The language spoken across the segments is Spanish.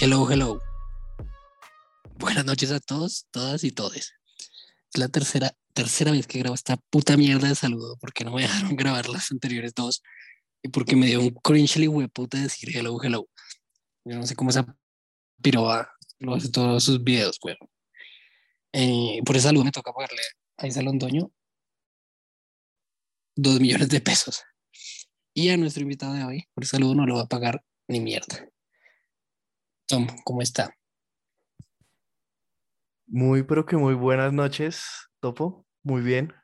Hello, hello. Buenas noches a todos, todas y todes. Es la tercera, tercera vez que grabo esta puta mierda de saludo porque no me dejaron grabar las anteriores dos y porque me dio un cringe puta decir hello, hello. Yo no sé cómo esa piroba lo hace todos sus videos, weón. Eh, por ese saludo me toca pagarle a ese Londoño dos millones de pesos. Y a nuestro invitado de hoy, por ese saludo no lo va a pagar ni mierda. Tom, ¿cómo está? Muy, pero que muy buenas noches, Topo. Muy bien.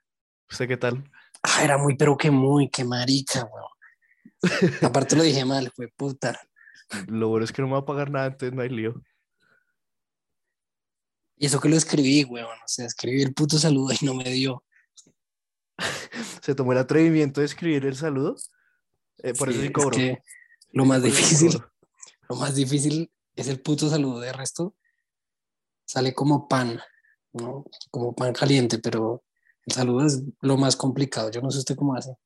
¿Usted qué tal? Ah, era muy, pero que muy, qué marica, weón. Aparte lo dije mal, fue puta. Lo bueno es que no me va a pagar nada, entonces no hay lío. Y eso que lo escribí, weón. O sea, escribí el puto saludo y no me dio. Se tomó el atrevimiento de escribir el saludo. Eh, por eso sí cobro. Es que lo más difícil, lo más difícil es el puto saludo. De resto, sale como pan, ¿no? Como pan caliente, pero el saludo es lo más complicado. Yo no sé usted cómo hace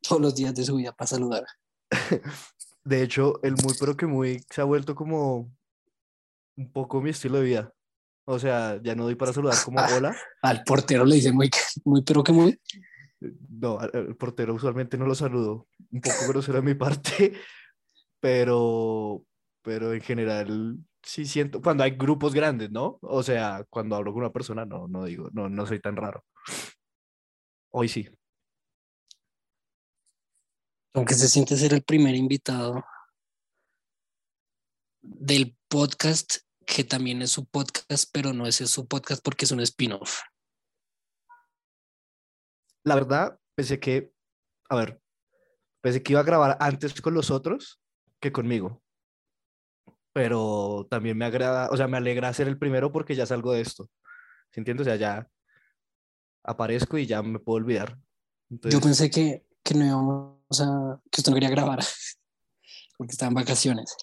todos los días de su vida para saludar. De hecho, el muy pero que muy se ha vuelto como un poco mi estilo de vida. O sea, ya no doy para saludar como hola. Al portero le dice muy, muy pero que muy. No, al portero usualmente no lo saludo. Un poco grosero de mi parte, pero, pero en general sí siento, cuando hay grupos grandes, ¿no? O sea, cuando hablo con una persona, no, no digo, no, no soy tan raro. Hoy sí. Aunque se siente ser el primer invitado del podcast, que también es su podcast, pero no es su podcast porque es un spin-off. La verdad, pensé que, a ver, pensé que iba a grabar antes con los otros que conmigo pero también me agrada, o sea, me alegra ser el primero porque ya salgo de esto. ¿Sí entiendes? O sea, ya aparezco y ya me puedo olvidar. Yo pensé que, que no íbamos a, que usted no quería grabar porque estaba en vacaciones.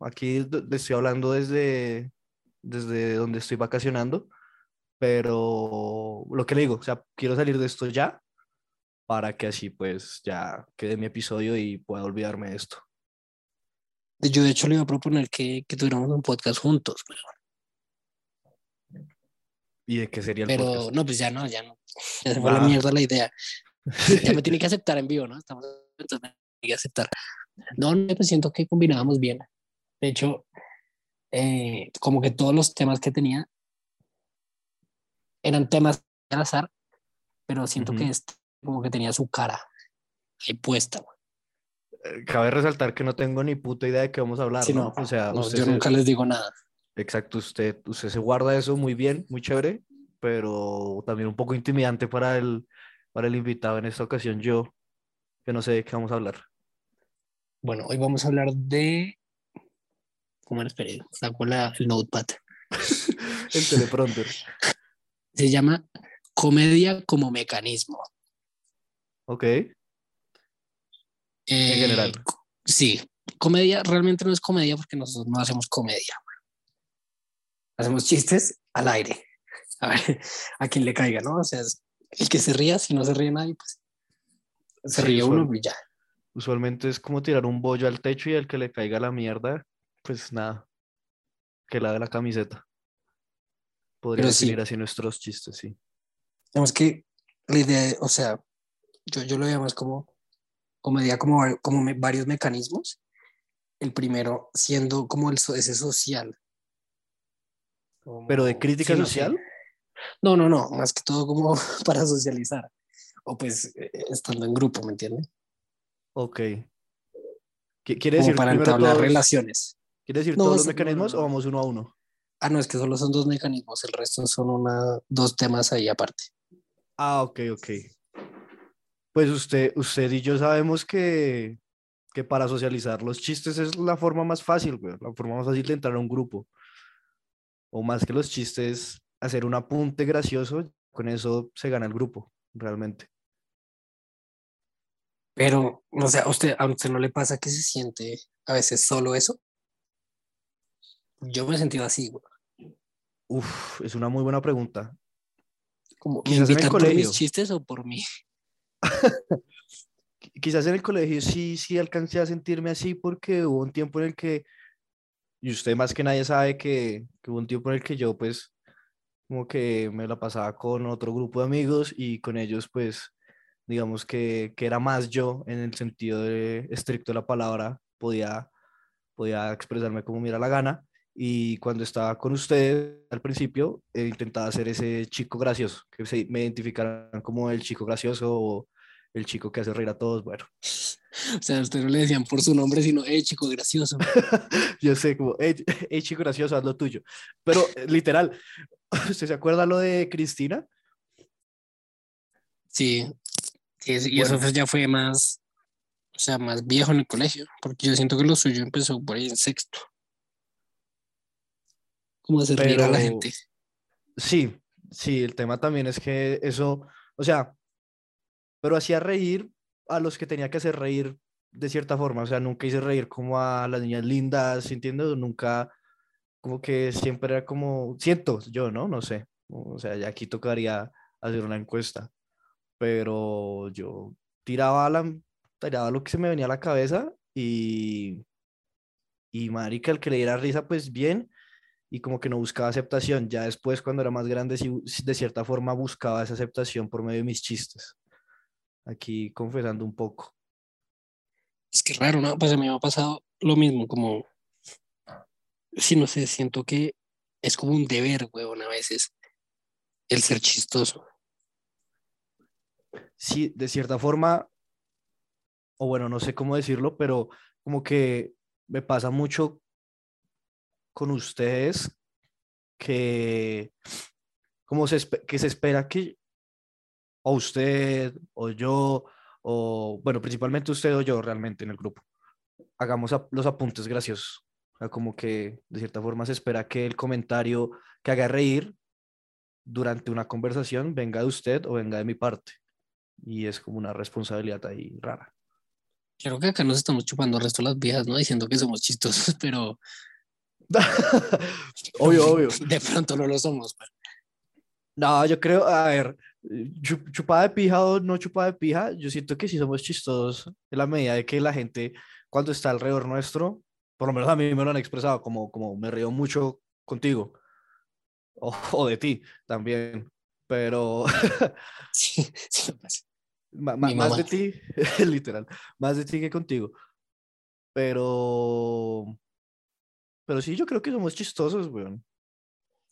Aquí le estoy hablando desde, desde donde estoy vacacionando, pero lo que le digo, o sea, quiero salir de esto ya para que así pues ya quede mi episodio y pueda olvidarme de esto. Yo de hecho le iba a proponer que, que tuviéramos un podcast juntos. ¿Y de qué sería el Pero podcast? no, pues ya no, ya no. Ya se fue la mierda la idea. Ya me tiene que aceptar en vivo, ¿no? Estamos entonces me tiene que aceptar. No, no, pues siento que combinábamos bien. De hecho, eh, como que todos los temas que tenía eran temas al azar, pero siento que este como que tenía su cara ahí puesta. güey. Eh, Cabe resaltar que no tengo ni puta idea de qué vamos a hablar, Sí, ¿no? no, O sea, No, yo se- nunca les digo nada. Exacto, usted, usted se guarda eso muy bien, muy chévere, pero también un poco intimidante para el, para el invitado en esta ocasión, yo, que no sé de qué vamos a hablar. Bueno, hoy vamos a hablar de. ¿Cómo era? Espere, saco la, el notepad. El teleprompter. Se llama Comedia como mecanismo. Ok, En general. Sí, comedia realmente no es comedia porque nosotros no hacemos comedia. Hacemos chistes al aire. A ver, a quien le caiga, ¿no? O sea, el que se ría, si no se ríe nadie, pues se ríe uno y ya. usualmente es como tirar un bollo al techo y el que le caiga la mierda, pues nada, que la de la camiseta. Podría Pero sí. así nuestros chistes, sí. Digamos que la idea, o sea, yo, yo lo veo más como comedia, como, como me- varios mecanismos. El primero siendo como el, ese social. Pero de Como- crítica sí, no social. No, no, no, más que todo como para socializar. O pues eh, estando en grupo, ¿me entiendes? Ok. ¿Qui- ¿Quiere Como decir para primero entablar todos, relaciones. ¿quiere decir No, todos los mecanismos no, o vamos uno a uno? Ah, no, es que solo son dos mecanismos, el resto son una, dos temas ahí aparte. Ah, ok, ok. Pues usted, usted y yo sabemos que, que para socializar los chistes es la forma más fácil, güey, la forma más fácil de entrar a un grupo. O más que los chistes, hacer un apunte gracioso, con eso se gana el grupo, realmente. Pero, o sea, ¿a usted, ¿a usted no le pasa que se siente a veces solo eso? Yo me he sentido así, güey. Uf, es una muy buena pregunta. Como, ¿Me Quizás en el invitan por mis chistes o por mí? Qu- Quizás en el colegio sí, sí alcancé a sentirme así porque hubo un tiempo en el que, y usted más que nadie sabe que, que hubo un tiempo en el que yo pues como que me la pasaba con otro grupo de amigos y con ellos pues digamos que, que era más yo en el sentido de estricto de la palabra, podía, podía expresarme como me diera la gana. Y cuando estaba con ustedes al principio eh, intentaba ser ese chico gracioso, que se, me identificaran como el chico gracioso el chico que hace reír a todos, bueno. O sea, a usted no le decían por su nombre, sino, eh, chico gracioso. Yo sé, como, hey, hey, chico gracioso, haz lo tuyo. Pero eh, literal, ¿usted se acuerda lo de Cristina? Sí, y eso Bueno. pues ya fue más, o sea, más viejo en el colegio, porque yo siento que lo suyo empezó por ahí en sexto. Como hacer reír a la gente. Sí, sí, el tema también es que eso, o sea, pero hacía reír a los que tenía que hacer reír de cierta forma, o sea, nunca hice reír como a las niñas lindas, ¿entiendes? Nunca, como que siempre era como, siento yo, ¿no? No sé, o sea, ya aquí tocaría hacer una encuesta, pero yo tiraba, la, tiraba lo que se me venía a la cabeza y, y marica, el que le diera risa, pues bien, y como que no buscaba aceptación. Ya después, cuando era más grande, sí, de cierta forma buscaba esa aceptación por medio de mis chistes. Aquí confesando un poco. Es que raro, ¿no? Pues a mí me ha pasado lo mismo, como, sí, no sé, siento que es como un deber, huevón, a veces, el ser chistoso. Sí, de cierta forma, o bueno, no sé cómo decirlo, pero como que me pasa mucho con ustedes que como se, que se espera que o usted o yo o bueno, principalmente usted o yo realmente en el grupo hagamos ap- los apuntes graciosos. O sea, como que de cierta forma se espera que el comentario que haga reír durante una conversación venga de usted o venga de mi parte. Y es como una responsabilidad ahí rara. Creo que acá nos estamos chupando el resto de las viejas, ¿no? Diciendo que somos chistosos, pero obvio, obvio. de pronto no lo somos. No, yo creo, a ver, chupada de pija o no chupada de pija, yo siento que sí somos chistosos en la medida de que la gente, cuando está alrededor nuestro, por lo menos a mí me lo han expresado, como, como me río mucho contigo, o, o de ti también, pero Sí, sí ma- ma- más mamá. de ti, literal, más de ti que contigo, pero, pero sí, yo creo que somos chistosos, weón.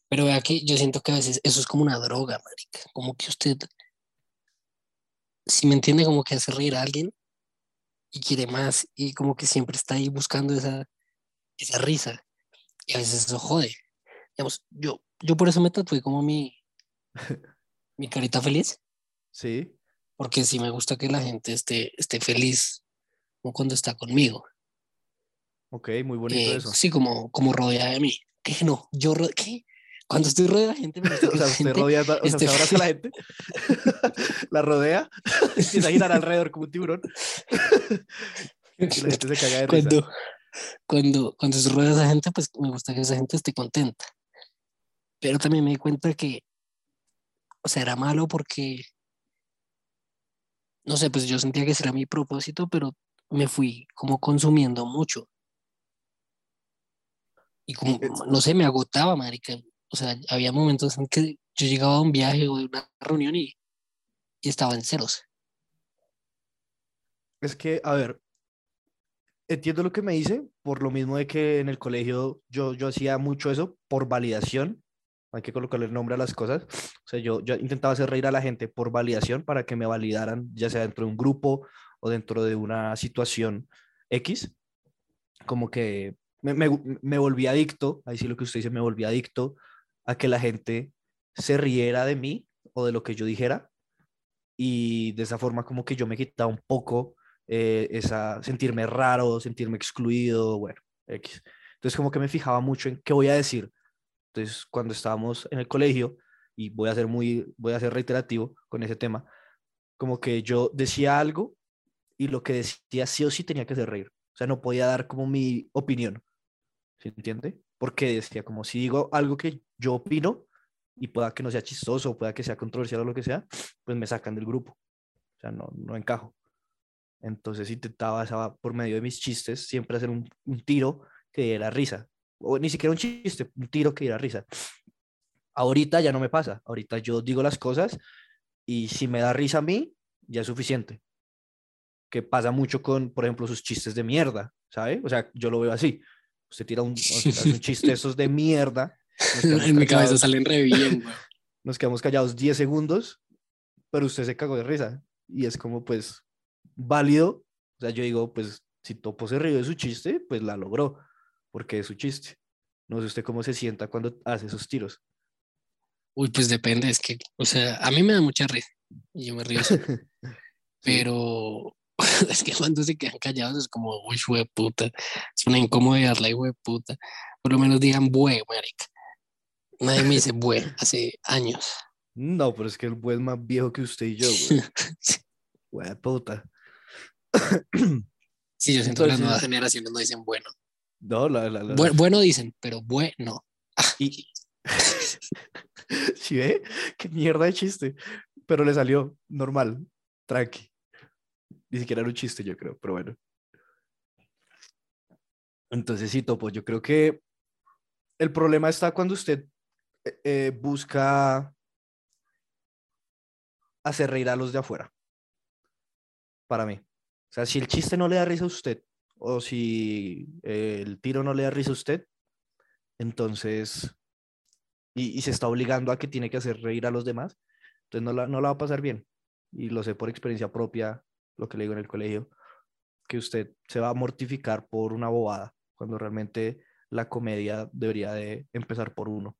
Pero vea que yo siento que a veces eso es como una droga, marica. Como que usted, si me entiende, como que hace reír a alguien y quiere más y como que siempre está ahí buscando esa, esa risa. Y a veces eso jode. Digamos, yo, yo por eso me tatué como mi, mi carita feliz, Sí, porque sí me gusta que la gente esté, esté feliz como cuando está conmigo. ok, muy bonito Que, eso. sí, como, como rodeada de mí. Que no, yo, ¿qué? Cuando estoy rodeada de gente, me gusta O sea, la usted gente rodea, o sea, usted abraza a la gente, la rodea, empieza a girar alrededor como un tiburón y la gente se caga de risa. cuando, cuando, cuando se rodea esa gente, pues me gusta que esa gente esté contenta. Pero también me di cuenta que, o sea, era malo porque, no sé, pues yo sentía que ese era mi propósito, pero me fui como consumiendo mucho. Y como, no sé, me agotaba, marica. O sea, había momentos en que yo llegaba a un viaje o de una reunión y, y estaba en ceros. Es que, a ver, entiendo lo que me dice, por lo mismo de que en el colegio yo, yo hacía mucho eso por validación, hay que colocarle el nombre a las cosas, o sea, yo, yo intentaba hacer reír a la gente por validación para que me validaran, ya sea dentro de un grupo o dentro de una situación X, como que me, me, me volví adicto, ahí sí lo que usted dice, me volví adicto a que la gente se riera de mí o de lo que yo dijera y de esa forma como que yo me quitaba un poco eh, esa sentirme raro, sentirme excluido, bueno, X. Entonces como que me fijaba mucho en qué voy a decir. Entonces cuando estábamos en el colegio y voy a ser muy voy a ser reiterativo con ese tema, como que yo decía algo y lo que decía sí o sí tenía que hacer reír. O sea, no podía dar como mi opinión. ¿Se entiende? Porque decía como si digo algo que yo opino y pueda que no sea chistoso, pueda que sea controversial o lo que sea, pues me sacan del grupo. O sea, no, no encajo. Entonces intentaba por medio de mis chistes siempre hacer un, un tiro que diera risa. O ni siquiera un chiste, un tiro que diera risa. Ahorita ya no me pasa. Ahorita yo digo las cosas y si me da risa a mí, ya es suficiente. Que pasa mucho con, por ejemplo, sus chistes de mierda, ¿sabe? O sea, yo lo veo así. Usted tira un, un chiste esos de mierda. En mi cabeza salen re bien, Nos quedamos callados 10 segundos, pero usted se cagó de risa. Y es como, pues, válido. O sea, yo digo, pues, si Topo se rió de su chiste, pues la logró, porque es su chiste. No sé usted cómo se sienta cuando hace esos tiros. Uy, pues depende, es que, o sea, a mí me da mucha risa y yo me río. Pero es que cuando se quedan callados es como, uy, de puta, es una incomodidad la de puta. Por lo menos digan bue, marica. Nadie me dice bue hace años. No, pero es que el bue es más viejo que usted y yo, güey. puta. Sí, yo siento que las nuevas generaciones no dicen bueno. No, la, la, bueno dicen, pero bueno. Y, ¿Sí ve? Qué mierda de chiste. Pero le salió normal, tranqui. Ni siquiera era un chiste, yo creo, pero bueno. Entonces sí, Topo, yo creo que el problema está cuando usted eh, eh, busca hacer reír a los de afuera. Para mí. O sea, si el chiste no le da risa a usted, o si el tiro no le da risa a usted, entonces y, se está obligando a que tiene que hacer reír a los demás, entonces no la, no la va a pasar bien. Y lo sé por experiencia propia, lo que le digo en el colegio, que usted se va a mortificar por una bobada, cuando realmente la comedia debería de empezar por uno.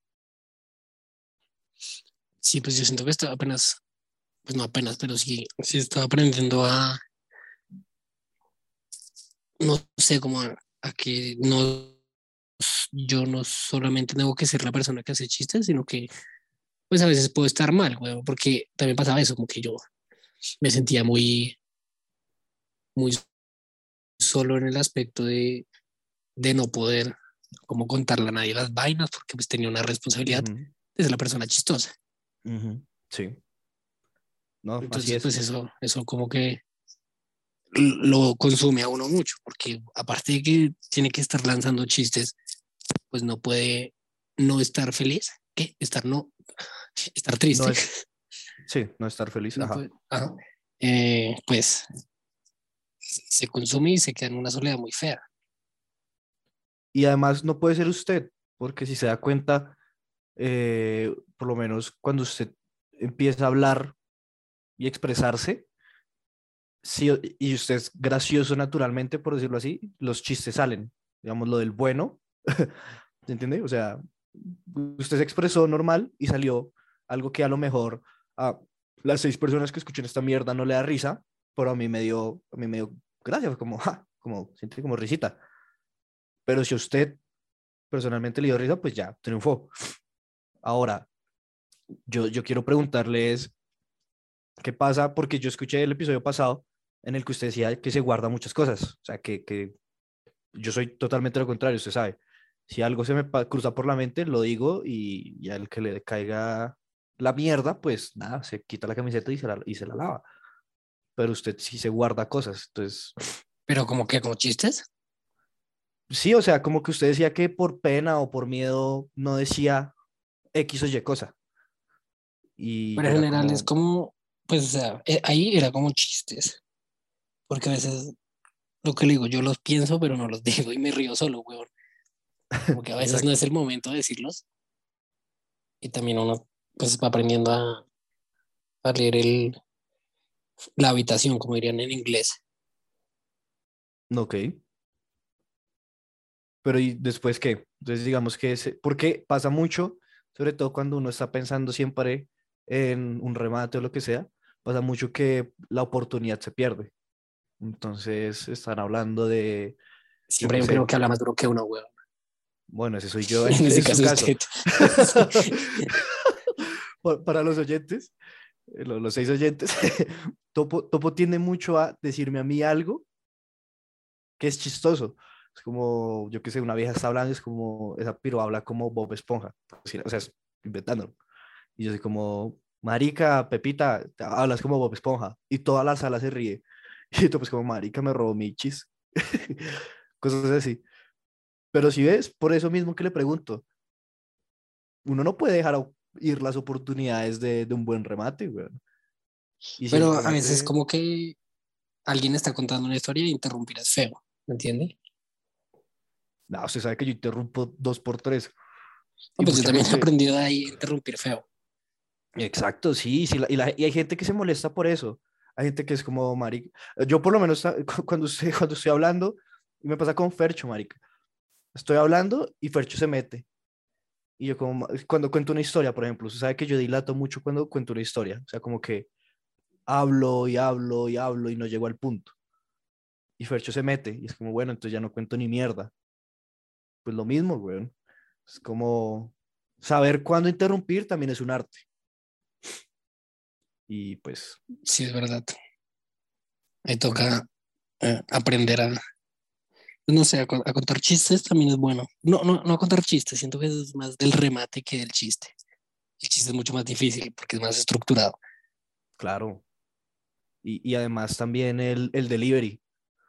Sí, pues yo siento que estaba apenas, pues no apenas, pero sí, sí estaba aprendiendo a, no sé, como a, a que no yo no solamente tengo que ser la persona que hace chistes, sino que pues a veces puedo estar mal, güey, porque también pasaba eso, como que yo me sentía muy, muy solo en el aspecto de, de no poder como contarle a nadie las vainas, porque pues tenía una responsabilidad de ser la persona chistosa. Sí. No, Entonces, pues eso, eso como que lo consume a uno mucho, porque aparte de que tiene que estar lanzando chistes pues no puede no estar feliz, ¿qué? Estar no, estar triste. sí, no estar feliz. Eh, pues se consume y se queda en una soledad muy fea. Y además no puede ser usted, porque si se da cuenta, eh, por lo menos cuando usted empieza a hablar y expresarse, si, y usted es gracioso naturalmente, por decirlo así, los chistes salen. Digamos, lo del bueno ¿Se entiende? O sea, usted se expresó normal y salió algo que a lo mejor a las seis personas que escuchan esta mierda no le da risa, pero a mí me dio, a mí me dio gracia, como, ja, como, siente como risita. Pero si usted personalmente le dio risa, pues ya, triunfó. Ahora, yo, yo quiero preguntarles, ¿qué pasa? Porque yo escuché el episodio pasado en el que usted decía que se guarda muchas cosas, o sea, que, que yo soy totalmente lo contrario, usted sabe si algo se me cruza por la mente, lo digo y ya el que le caiga la mierda, pues nada, se quita la camiseta y se la, y se la lava. Pero usted sí se guarda cosas, entonces... ¿Pero como que, como chistes? Sí, o sea, como que usted decía que por pena o por miedo no decía X o Y cosa. Y Pero en general es como, pues, o sea, eh, ahí era como chistes. Porque a veces, lo que le digo, yo los pienso, pero no los digo y me río solo, weón. Como que a veces no es el momento de decirlos. Y también uno pues va aprendiendo a, a leer el, la habitación, como dirían en inglés. Ok. Pero ¿y después qué? Entonces digamos que es, porque pasa mucho, sobre todo cuando uno está pensando siempre en un remate o lo que sea, pasa mucho que la oportunidad se pierde. Entonces están hablando de... Siempre yo creo que habla más duro que uno, weón. Bueno, ese soy yo en, ese caso. Para los oyentes, eh, lo- los, seis oyentes, Topo, Topo tiende mucho a decirme a mí algo que es chistoso. Es como, yo qué sé, una vieja está hablando, es como, esa piro habla como Bob Esponja, o sea, es inventándolo. Y yo soy como, marica, Pepita, hablas como Bob Esponja. Y toda la sala se ríe. Y tú pues como, marica, me robó mi chis. Cosas así. Pero si ves, por eso mismo que le pregunto, uno no puede dejar ir las oportunidades de, de un buen remate, güey. Y Pero a veces como que alguien está contando una historia y interrumpir es feo, ¿me entiende? No, usted sabe que yo interrumpo dos por tres. No, pues yo también he gente- aprendido ahí a interrumpir feo. Exacto, sí, sí la- y, la- y hay gente que se molesta por eso. Hay gente que es como, marica, yo por lo menos cu- cuando estoy, cuando estoy hablando, y me pasa con Fercho, marica. Estoy hablando y Fercho se mete. Y yo como, cuando cuento una historia, por ejemplo, usted sabe que yo dilato mucho cuando cuento una historia. O sea, como que hablo y hablo y hablo y no llego al punto. Y Fercho se mete y es como, bueno, entonces ya no cuento ni mierda. Pues lo mismo, weón. Es como saber cuándo interrumpir también es un arte. Y pues, Sí, es verdad. Me toca eh, aprender a, no sé, a, a contar chistes también es bueno. No, no, no a contar chistes, siento que es más del remate que del chiste. El chiste es mucho más difícil porque es más estructurado. claro. Y, y además también el, el delivery.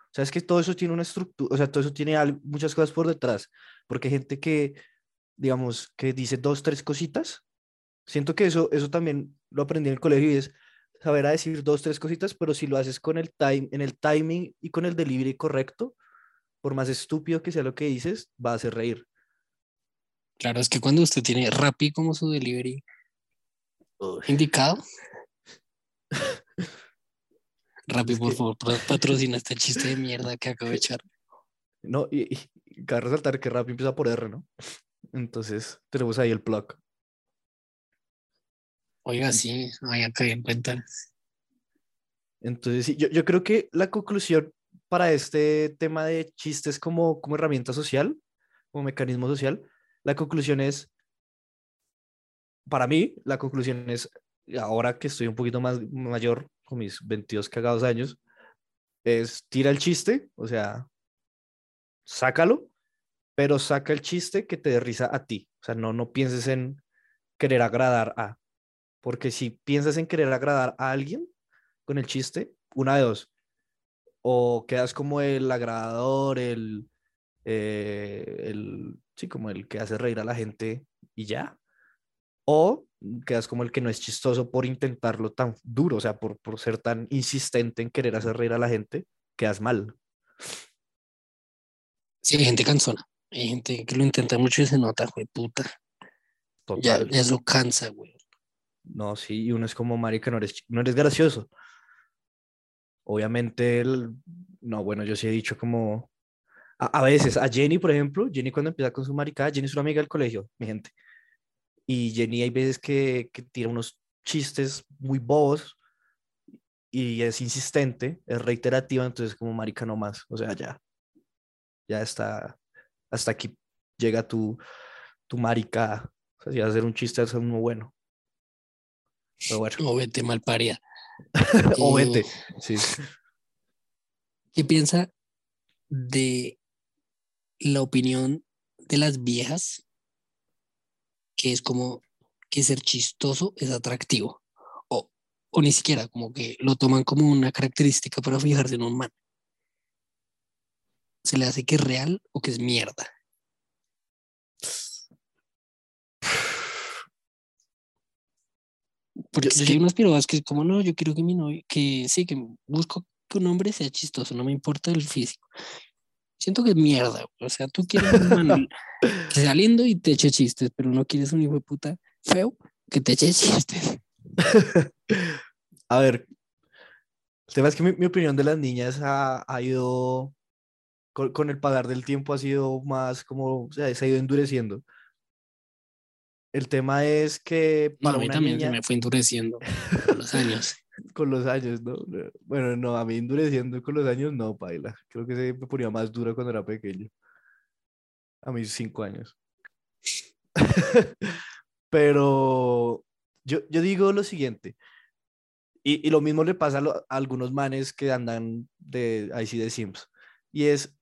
O sea, es que todo eso tiene una estructura, o sea, todo eso tiene muchas cosas por detrás. Porque hay gente que, digamos, que dice dos, tres cositas. Siento que eso, eso también lo aprendí en el colegio y es saber a decir dos, tres cositas, pero si lo haces con el time, en el timing y con el delivery correcto, por más estúpido que sea lo que dices, va a hacer reír. Claro, es que cuando usted tiene Rappi como su delivery indicado. Rappi, por que- favor, pa- patrocina este chiste de mierda que acabo de echar. No, y, y- cabe resaltar que rap empieza por R, ¿no? Entonces, tenemos ahí el plug. Oiga, sí, vaya caí en cuenta. Entonces, sí, yo, yo creo que la conclusión para este tema de chistes como, como herramienta social, como mecanismo social, la conclusión es, para mí, la conclusión es, ahora que estoy un poquito más mayor, con mis 22 cagados años, es tira el chiste, o sea, sácalo, pero saca el chiste que te dé risa a ti. O sea, no, no pienses en querer agradar a, porque si piensas en querer agradar a alguien con el chiste, una de dos, o quedas como el agradador, el, eh, el, sí, como el que hace reír a la gente y ya, o quedas como el que no es chistoso por intentarlo tan duro, o sea, por, por ser tan insistente en querer hacer reír a la gente, quedas mal. Sí, hay gente cansona. Hay gente que lo intenta mucho y se nota, güey, puta. Total. ya eso cansa, güey. No, sí, y uno es como, marica, no eres, no eres gracioso. Obviamente, el- no, bueno, yo sí he dicho como, a, a veces, a Jenny, por ejemplo, Jenny cuando empieza con su maricada, Jenny es una amiga del colegio, mi gente. Y Jenny hay veces que, que tira unos chistes muy bobos y es insistente, es reiterativa, entonces como marica no más, o sea, ya, ya está, hasta aquí llega tu, tu marica, o sea, si vas a hacer un chiste, es uno bueno. Pero bueno. O vete mal paria. o vete. Sí. ¿Qué piensa de la opinión de las viejas? Que es como que ser chistoso es atractivo. O, o ni siquiera, como que lo toman como una característica para fijarse en un man. ¿Se le hace que es real o que es mierda? Porque Yo- yo sí- unas pirogas que es como, no, yo quiero que mi novio, que sí, que busco que un hombre sea chistoso, no me importa el físico. Siento que es mierda, o sea, tú quieres un man que sea lindo y te eche chistes, pero no quieres un hijo de puta feo que te eche chistes. A ver, el tema es que mi, mi opinión de las niñas ha, ha ido, con, con el pagar del tiempo ha sido más como, o sea, se ha ido endureciendo. El tema es que No, para a mí una también se niña, me fue endureciendo con los años. con los años, ¿no? No, Bueno, no, a mí endureciendo con los años, no, paila. Creo que se me ponía más dura cuando era pequeño. A mis cinco años. Pero yo, yo digo lo siguiente. Y, y lo mismo le pasa a, lo- a algunos manes que andan de, ahí sí de Sims. Y es,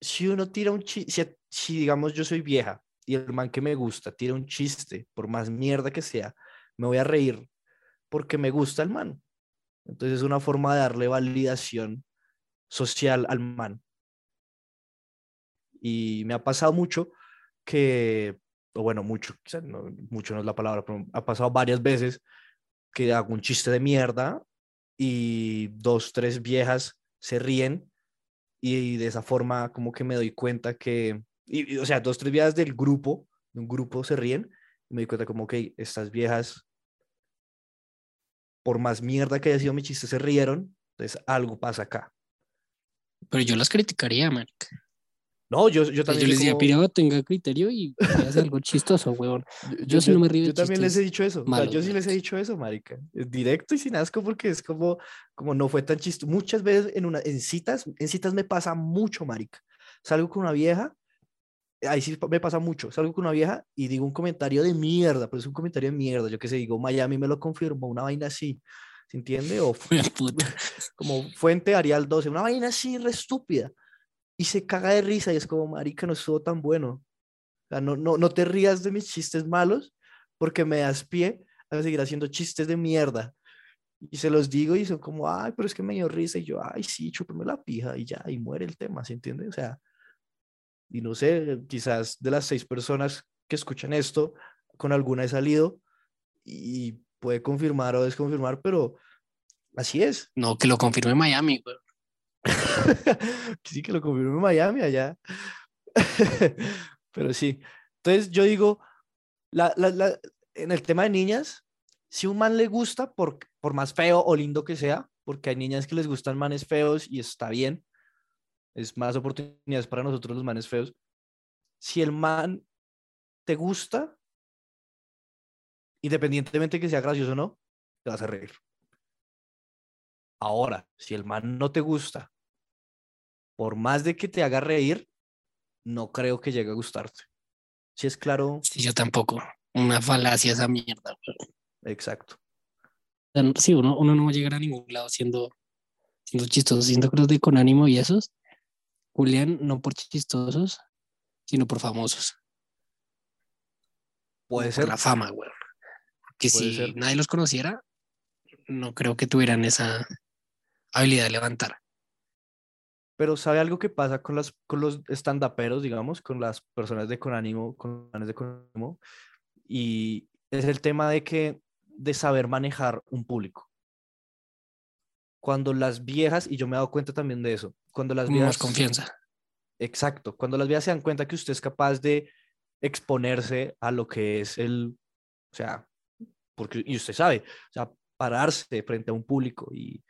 si uno tira un chiste, si, si digamos yo soy vieja y el man que me gusta tira un chiste, por más mierda que sea, me voy a reír porque me gusta el man. Entonces es una forma de darle validación social al man. Y me ha pasado mucho que, o bueno, mucho, mucho no es la palabra, pero ha pasado varias veces que hago un chiste de mierda y dos, tres viejas se ríen y de esa forma como que me doy cuenta que, y, y, o sea, dos, tres viejas del grupo, de un grupo se ríen y me doy cuenta como que estas viejas, por más mierda que haya sido mi chiste, se rieron, entonces algo pasa acá. Pero yo las criticaría, marica. No, yo, yo también yo les decía, como- tenga criterio y hace algo chistoso, huevón. yo sí no me río de Yo también les he dicho eso. o sea, yo sí les he dicho eso, marica. Directo y sin asco porque es como, como no fue tan chistoso. Muchas veces en, una, en citas, en citas me pasa mucho, marica. Salgo con una vieja, ahí sí me pasa mucho. Salgo con una vieja y digo un comentario de mierda, pero es un comentario de mierda. Yo qué sé, digo, Miami me lo confirmó, una vaina así. ¿Se entiende? O como Fuente Arial 12, una vaina así re estúpida. Y se caga de risa y es como, marica, no estuvo tan bueno. O sea, no, no, no te rías de mis chistes malos porque me das pie a seguir haciendo chistes de mierda. Y se los digo y son como, ay, pero es que me dio risa. Y yo, ay, sí, chúpeme la pija y ya, y muere el tema, ¿se entiende? O sea, y no sé, quizás de las seis personas que escuchan esto, con alguna he salido y puede confirmar o desconfirmar, pero así es. No, que lo confirme Miami, güey. sí que lo confirmó en Miami allá. Pero sí. Entonces yo digo, la, la- la- en el tema de niñas, si un man le gusta, por, por más feo o lindo que sea, porque hay niñas que les gustan manes feos y está bien, es más oportunidades para nosotros los manes feos. Si el man te gusta, independientemente que sea gracioso o no, te vas a reír. Ahora, si el man no te gusta, por más de que te haga reír, no creo que llegue a gustarte. Si es claro, Sí, yo tampoco. Una falacia esa mierda, güey. exacto. Sí, uno, uno no va a llegar a ningún lado siendo, siendo chistoso, siendo cruz de con ánimo y esos. Julián, no por chistosos, sino por famosos. Puede por ser. la fama, güey. Puede si ser. nadie los conociera, no creo que tuvieran esa habilidad de levantar. Pero ¿sabe algo que pasa con, las, con los estandaperos, digamos, con las personas de con ánimo, con de con ánimo? Y es el tema de que, de saber manejar un público. Cuando las viejas, y yo me he dado cuenta también de eso, cuando las Más viejas... confianza. Exacto, cuando las viejas se dan cuenta que usted es capaz de exponerse a lo que es el, o sea, porque, y usted sabe, o sea, pararse frente a un público y,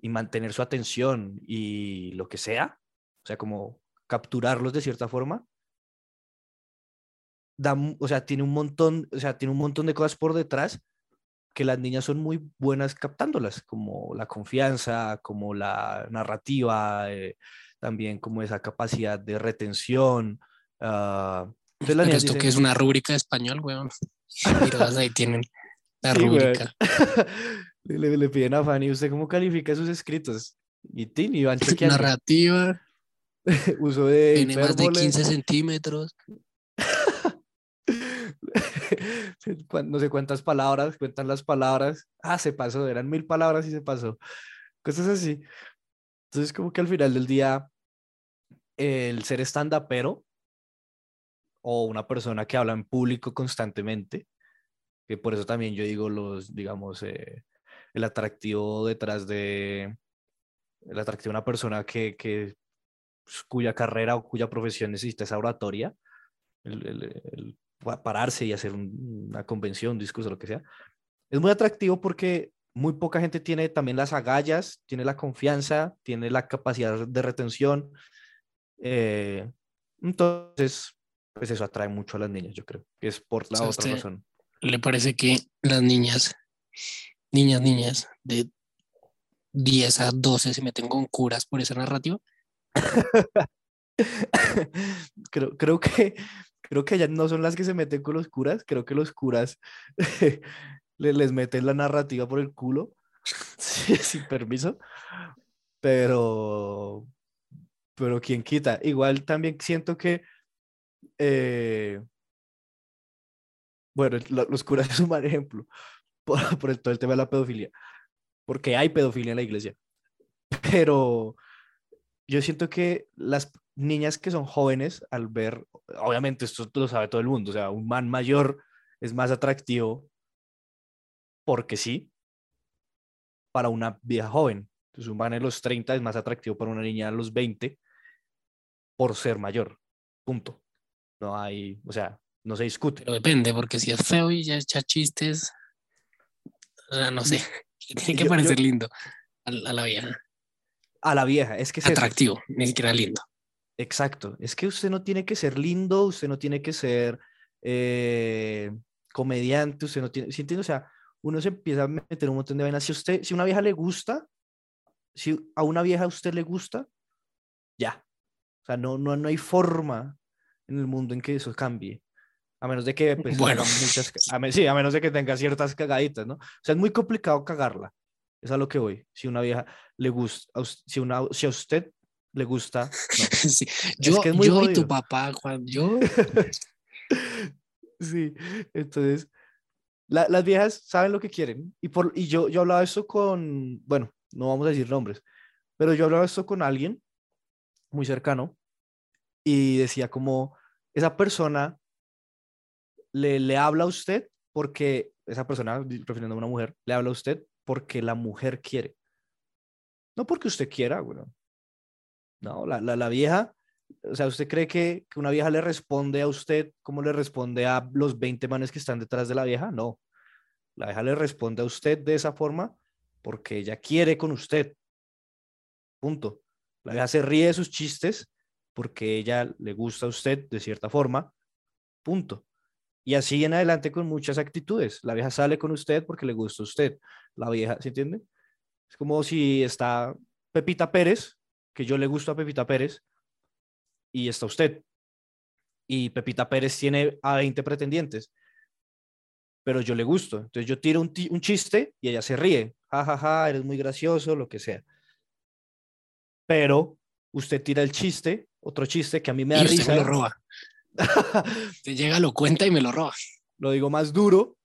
y mantener su atención y lo que sea, o sea, como capturarlos de cierta forma, da, o sea, tiene un montón, o sea, tiene un montón de cosas por detrás que las niñas son muy buenas captándolas, como la confianza, como la narrativa, eh, también como esa capacidad de retención. las Pero esto que dicen, es una rúbrica de español, weón. Ahí tienen la Sí, rúbrica. le, le- piden a Fanny, ¿usted cómo califica sus escritos? Y tin, y van chequeando. Narrativa, Uso de tiene más de hipérbole. 15 centímetros. No sé cuántas palabras, cuentan las palabras. Ah, se pasó, eran mil palabras y se pasó. Cosas así. Entonces, como que al final del día, el ser stand-upero o una persona que habla en público constantemente, que por eso también yo digo los, digamos, eh, el atractivo detrás de, el atractivo de una persona que, que pues, cuya carrera o cuya profesión necesita esa oratoria, el, el- pararse y hacer un- una convención, un discurso, lo que sea, es muy atractivo porque muy poca gente tiene también las agallas, tiene la confianza, tiene la capacidad de retención. eh, entonces, pues eso atrae mucho a las niñas, yo creo, que es por la otra razón. Le parece que las niñas, niñas, niñas de 10 a 12 se meten con curas por esa narrativa. creo, creo que creo que ellas no son las que se meten con los curas, creo que los curas le- les meten la narrativa por el culo. sin permiso, pero, pero quién quita. Igual también siento que, eh, bueno, lo- los curas es un mal ejemplo por, por todo el tema de la pedofilia, porque hay pedofilia en la iglesia, pero yo siento que las niñas que son jóvenes, al ver, obviamente esto lo sabe todo el mundo, o sea, un man mayor es más atractivo porque sí, para una vieja joven. Entonces, un man de los 30 es más atractivo para una niña de los 20 por ser mayor. Punto. No hay, o sea, no se discute. Pero depende, porque si es feo y ya echa chistes, o sea, no sé, tiene que Yo- parecer yo- lindo a, a la vieja. A la vieja, es que es eso. Atractivo, ni siquiera lindo. Exacto. Es que usted no tiene que ser lindo, usted no tiene que ser eh, comediante, usted no tiene, ¿sí entiende? O sea, uno se empieza a meter un montón de vainas. Si usted, si una vieja le gusta, si a una vieja a usted le gusta, ya. O sea, no, no, no hay forma en el mundo en que eso cambie. A menos de que, pues, Bueno. muchas, a me- sí, a menos de que tenga ciertas cagaditas, ¿no? O sea, es muy complicado cagarla. Es a lo que voy. Si una vieja le gusta, si, una, si a usted le gusta, no. Sí, Yo, que es muy yo y tu papá, Juan, yo, Sí, entonces la- las viejas saben lo que quieren y, por, y yo, yo hablaba esto con, bueno, no vamos a decir nombres, pero yo hablaba esto con alguien muy cercano y decía como esa persona le, le habla a usted porque esa persona, refiriéndome a una mujer, le habla a usted porque la mujer quiere. No porque usted quiera, güey. No, la, la, la vieja, o sea, ¿usted cree que, que una vieja le responde a usted como le responde a los 20 manes que están detrás de la vieja? No. La vieja le responde a usted de esa forma porque ella quiere con usted. Punto. La vieja se ríe de sus chistes porque ella le gusta a usted de cierta forma. Punto. Y así en adelante con muchas actitudes. La vieja sale con usted porque le gusta a usted. La vieja, ¿se entiende? Es como si está Pepita Pérez, que yo le gusto a Pepita Pérez, y está usted. Y Pepita Pérez tiene a 20 pretendientes, pero yo le gusto. Entonces yo tiro un, un chiste y ella se ríe. Ja, ja, ja, eres muy gracioso, lo que sea. Pero usted tira el chiste, otro chiste que a mí me da y usted risa. me lo roba. Usted llega, lo cuenta y me lo roba. lo digo más duro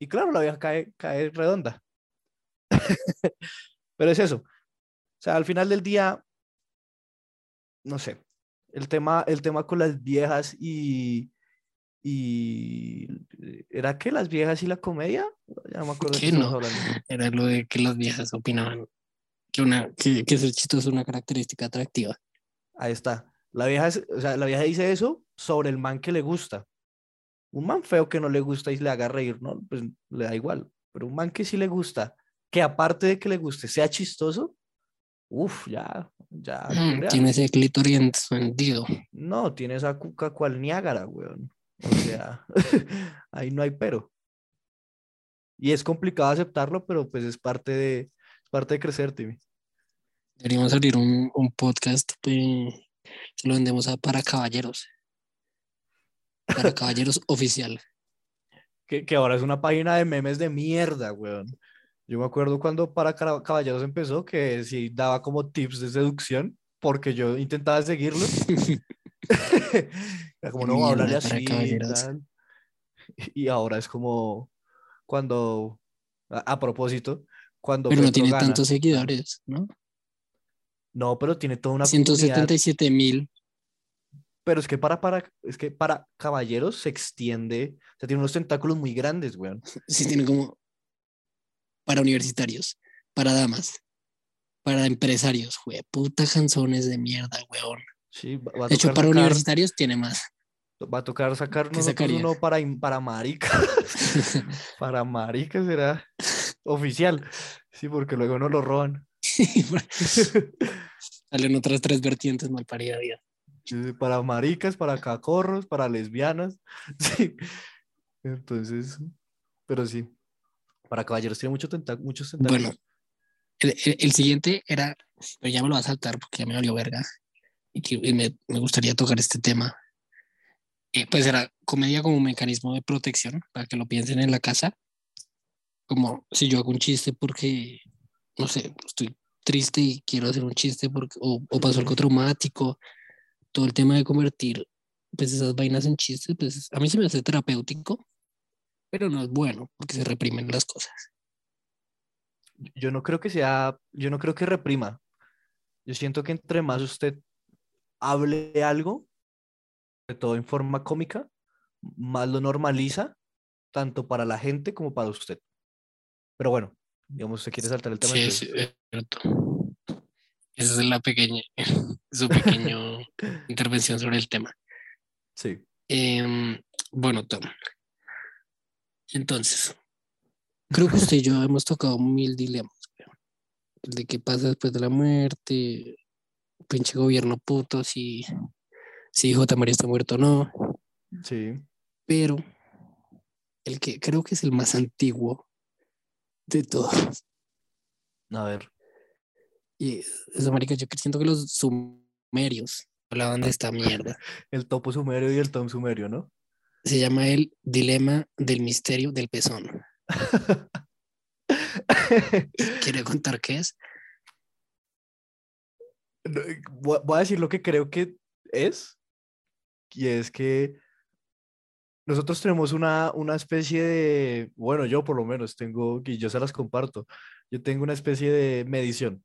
y claro, la vieja cae, cae redonda. Pero es eso. O sea, al final del día, no sé, el tema, el tema con las viejas y, y ¿era que las viejas y la comedia? Ya no me acuerdo de ¿Qué qué estamos no? Era lo de que las viejas opinaban que, una, que, que ser chistoso es una característica atractiva. Ahí está. La vieja, o sea, la vieja dice eso sobre el man que le gusta. Un man feo que no le gusta y le haga reír, ¿no? Pues le da igual. Pero un man que sí le gusta, que aparte de que le guste, sea chistoso, uff, ya, ya. Mm. Tiene ese clítoris encendido. No, tiene esa cuca cual Niágara, weón. O sea, ahí no hay pero. Y es complicado aceptarlo, pero pues es parte de, es parte de crecer, Timmy. Deberíamos abrir un, un podcast se lo vendemos a para caballeros. Para caballeros oficial. que, que ahora es una página de memes de mierda, weón. Yo me acuerdo cuando para Caballeros empezó que sí daba como tips de seducción, porque yo intentaba seguirlo. Era como, no, hablarle así. y ahora es como cuando, a, a propósito, cuando Pero no tiene gana. tantos seguidores, ¿no? No, pero tiene toda una comunidad. 177 mil. Pero es que para, para, es que para Caballeros se extiende, o sea, tiene unos tentáculos muy grandes, weón. Sí, tiene como para universitarios, para damas, para empresarios, güey. Puta canzones de mierda, weón. Sí, va, va a De hecho, para sacar- universitarios tiene más. Va a tocar sacar uno para, para maricas. para maricas será oficial. Sí, porque luego no lo roban. Salen otras tres vertientes mal parida Para maricas, para cacorros, para lesbianas. Sí. Entonces, pero sí. Para caballeros tiene mucho tenta- muchos tentáculos. Bueno, el, el- el siguiente era, ya me lo va a saltar porque ya me valió verga. Y, que- y me, me gustaría tocar este tema. Eh, pues era comedia como mecanismo de protección, para que lo piensen en la casa. Como si yo hago un chiste porque no sé, estoy triste y quiero hacer un chiste porque, o, o pasó algo traumático, todo el tema de convertir pues esas vainas en chistes, pues a mí se me hace terapéutico, pero no es bueno porque se reprimen las cosas. Yo no creo que sea, yo no creo que reprima. Yo siento que entre más usted hable algo, de todo en forma cómica, más lo normaliza, tanto para la gente como para usted. Pero bueno, digamos, se quiere saltar el tema. Sí, sí, es cierto. Esa es la pequeña, su pequeña intervención sobre el tema. Sí. Em, bueno, Tom. Entonces, creo que usted y yo hemos tocado mil dilemas. El de qué pasa después de la muerte, pinche gobierno puto, si, si J. María está muerto o no. Sí. Pero el que creo que es el más antiguo de todos. A ver. Y eso, marica, yo siento que los sumerios hablaban de esta mierda. el topo sumerio y el tom sumerio, ¿no? Se llama el dilema del misterio del pezón. ¿Quiere contar qué es? Voy a decir lo que creo que es. Y es que nosotros tenemos una, una especie de, bueno, yo por lo menos tengo, y yo se las comparto, yo tengo una especie de medición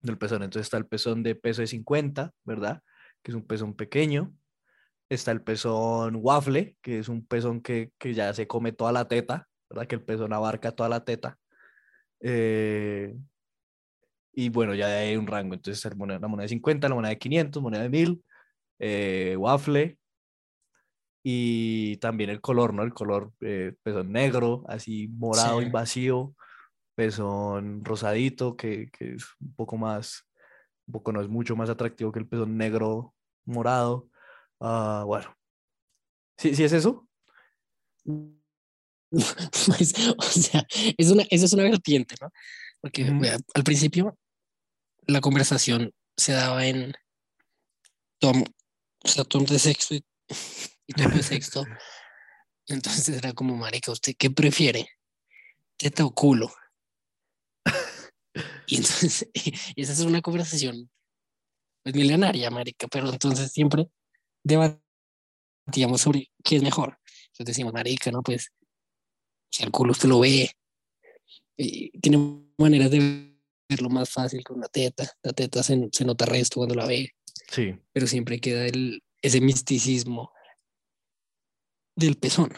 del pezón. Entonces está el pezón de peso de 50, ¿verdad? Que es un pezón pequeño. Está el pezón waffle, que es un pezón que, que ya se come toda la teta, ¿verdad? Que el pezón abarca toda la teta. Eh, y bueno, ya hay un rango. Entonces la moneda, la moneda de 50, la moneda de 500, moneda de 1000, eh, waffle. Y también el color, ¿no? El color eh, pezón negro, así morado, Sí. invasivo pezón rosadito, que, que es un poco más, un poco no es mucho más atractivo que el pezón negro morado. Ah, bueno. ¿Sí, ¿Sí es eso? Pues, o sea, es una, esa es una vertiente, ¿no? Porque vea, al principio la conversación se daba en Tom, o sea, Tom de sexto y, y Tom de sexto. Entonces era como, marica, ¿usted qué prefiere? ¿Teta o culo? Y entonces, y esa es una conversación pues, milenaria, marica, pero entonces siempre debatíamos sobre qué es mejor. Entonces decimos, marica, ¿no? Pues si el culo usted lo ve, y tiene maneras de verlo más fácil con la teta. La teta se, se nota resto cuando la ve, Sí. pero siempre queda el, ese misticismo del pezón.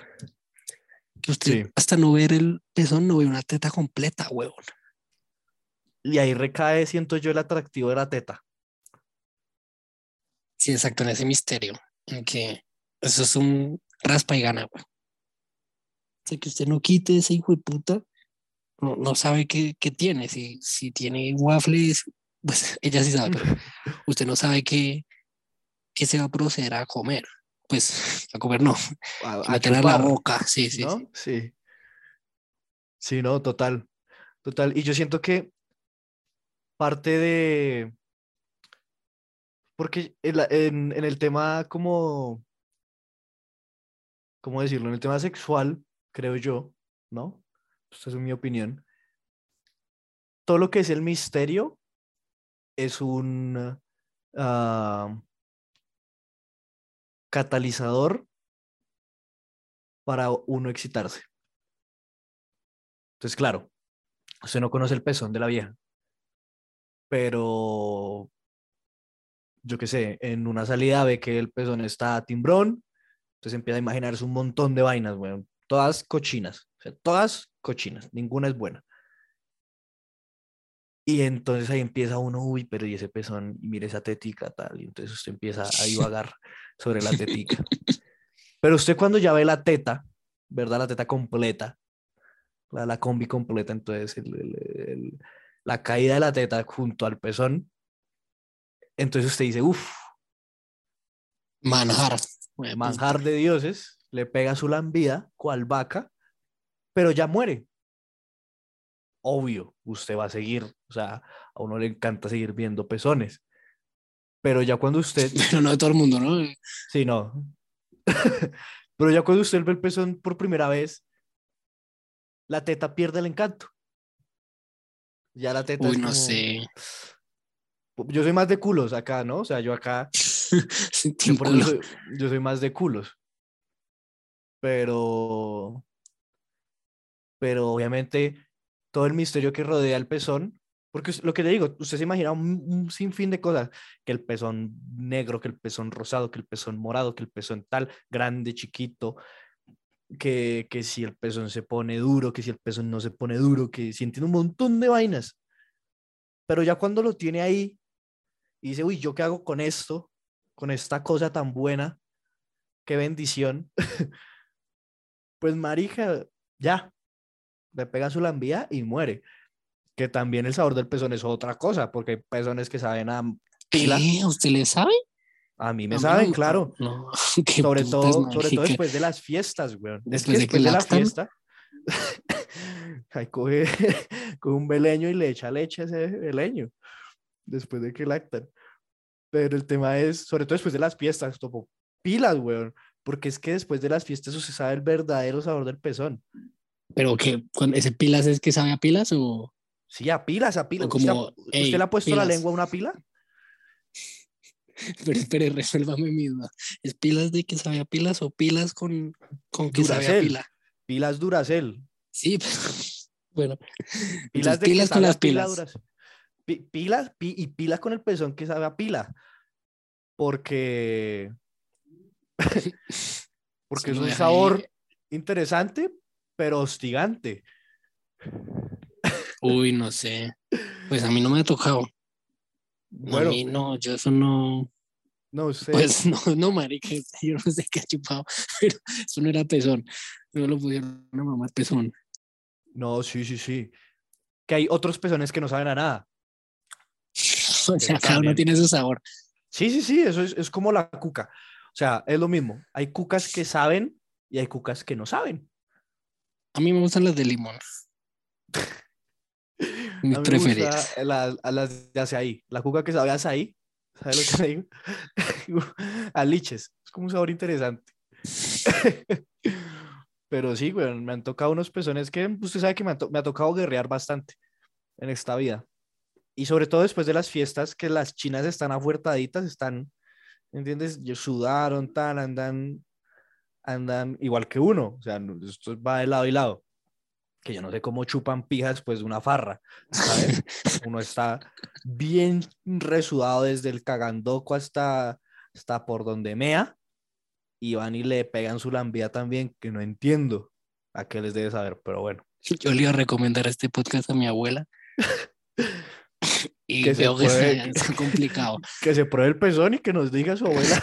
Que usted Sí. hasta no ver el pezón no ve una teta completa, huevón. Y ahí recae, siento yo, el atractivo de la teta. Sí, exacto, en ese misterio, en que eso es un raspa y gana, güey. O sea, que usted no quite ese hijo de puta, no, no sabe qué, qué tiene. Si, si tiene waffles, pues ella sí sabe, pero usted no sabe qué, qué se va a proceder a comer. Pues a comer no, A, a a meterla en la boca, sí, sí, ¿no? sí. Sí. Sí, no, total. Total. Y yo siento que parte de. Porque en, el tema como. ¿Cómo decirlo? En el tema sexual, creo yo, ¿no? Esta es mi opinión. Todo lo que es el misterio es un ah, catalizador para uno excitarse. Entonces, claro, usted no conoce el pezón de la vieja, pero yo qué sé, en una salida ve que el pezón está timbrón, entonces empieza a imaginarse un montón de vainas, bueno, todas cochinas, o sea, todas cochinas, ninguna es buena. Y entonces ahí empieza uno, uy, pero y ese pezón, y mire esa tetica, tal, y entonces usted empieza a divagar sobre la tetica. Pero usted cuando ya ve la teta, ¿verdad? La teta completa, la, la combi completa, entonces el- el- el- la caída de la teta junto al pezón, entonces usted dice, uff, Manjar. manjar de dioses, le pega su lambida, cual vaca, pero ya muere. Obvio, usted va a seguir, o sea, a uno le encanta seguir viendo pezones, pero ya cuando usted, Pero no de todo el mundo, ¿no? sí, no, pero ya cuando usted ve el pezón por primera vez, la teta pierde el encanto. Ya la teta Uy, es no sé. Yo soy más de culos acá, ¿no? O sea, yo acá, yo, por eso soy, yo soy más de culos. Pero, pero obviamente todo el misterio que rodea el pezón, porque lo que le digo, usted se imagina un, un sinfín de cosas, que el pezón negro, que el pezón rosado, que el pezón morado, que el pezón tal, grande, chiquito, que, que si el pezón se pone duro, que si el pezón no se pone duro, que si entiende un montón de vainas. Pero ya cuando lo tiene ahí y dice, uy, ¿yo qué hago con esto? Con esta cosa tan buena, qué bendición. pues marica, ya, le pega su lambía y muere. Que también el sabor del pezón es otra cosa, porque hay pezones que saben a pila. ¿Qué? ¿Usted le sabe? A mí me A mí saben, no- claro. No, Sobre todo, sobre todo después de las fiestas, weón. Después de que de la fiesta, ahí coge, coge un beleño y le echa leche a ese beleño. Después de que lactan. Pero el tema es, sobre todo después de las fiestas, topo pilas, weón. Porque es que después de las fiestas se sabe el verdadero sabor del pezón. Pero que con ese pilas es que sabe a pilas o Sí, a pilas, a pilas. O ¿Usted, ha- como, usted "Ey, le ha puesto la pilas". lengua a una pila? pero espere, resuélvame mi duda. ¿Es pilas de que sabe a pilas o pilas con, con que sabe a Duracell. pila? Pilas Duracel. Sí, pero bueno. Pilas, Entonces, de que pilas con sabe a las pila pilas. Pilas pi- y pilas con el pezón que sabe a pila. Porque. porque es un sabor ahí- interesante, pero hostigante. Uy, no sé. Pues a mí no me ha tocado. Bueno, A mí no, yo eso no. no sé. Pues no, no, marica, yo no sé qué ha chupado, pero eso no era pezón. No lo pudieron mamar pezón. No, sí, sí, sí. Que hay otros pezones que no saben a nada. O sea, cada uno tiene su sabor. Sí, sí, sí, eso es, es como la cuca. O sea, es lo mismo. Hay cucas que saben y hay cucas que no saben. A mí me gustan las de limón. Mis preferidas. la- a las de azaí. La cuca que sabe a azaí. ¿Sabes lo que digo? a liches. Es como un sabor interesante. Pero sí, güey, me han tocado unos pezones que usted sabe que me ha, to- me ha tocado guerrear bastante en esta vida. Y sobre todo después de las fiestas, que las chinas están afuertaditas, están, ¿entiendes? Sudaron, tal, andan, andan igual que uno. O sea, esto va de lado y lado. Que yo no sé cómo chupan pija después de una farra, ¿sabes? Uno está bien resudado desde el cagandoco hasta, hasta por donde mea y van y le pegan su lambía también, que no entiendo a qué les debe saber, pero bueno. Yo le iba a recomendar este podcast a mi abuela. Y Que se veo que puede- está complicado. Que se pruebe el pezón y que nos diga su abuela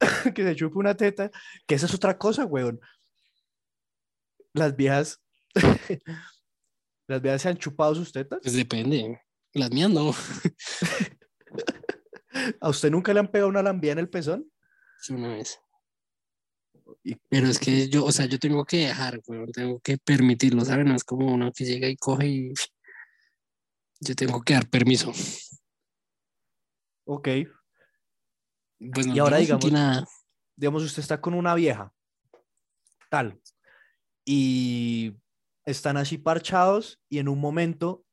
que se chupe una teta, que esa es otra cosa, weón. Las viejas, las viejas se han chupado sus tetas. Pues depende. Las mías no. ¿A usted nunca le han pegado una lambía en el pezón? Sí, una vez. Pero es que yo, o sea, yo tengo que dejar, weón, tengo que permitirlo, ¿saben? No es como uno que llega y coge y yo tengo que dar permiso. Ok. Pues no Y ahora digamos digamos- nada. digamos, usted está con una vieja, tal, y están así parchados y en un momento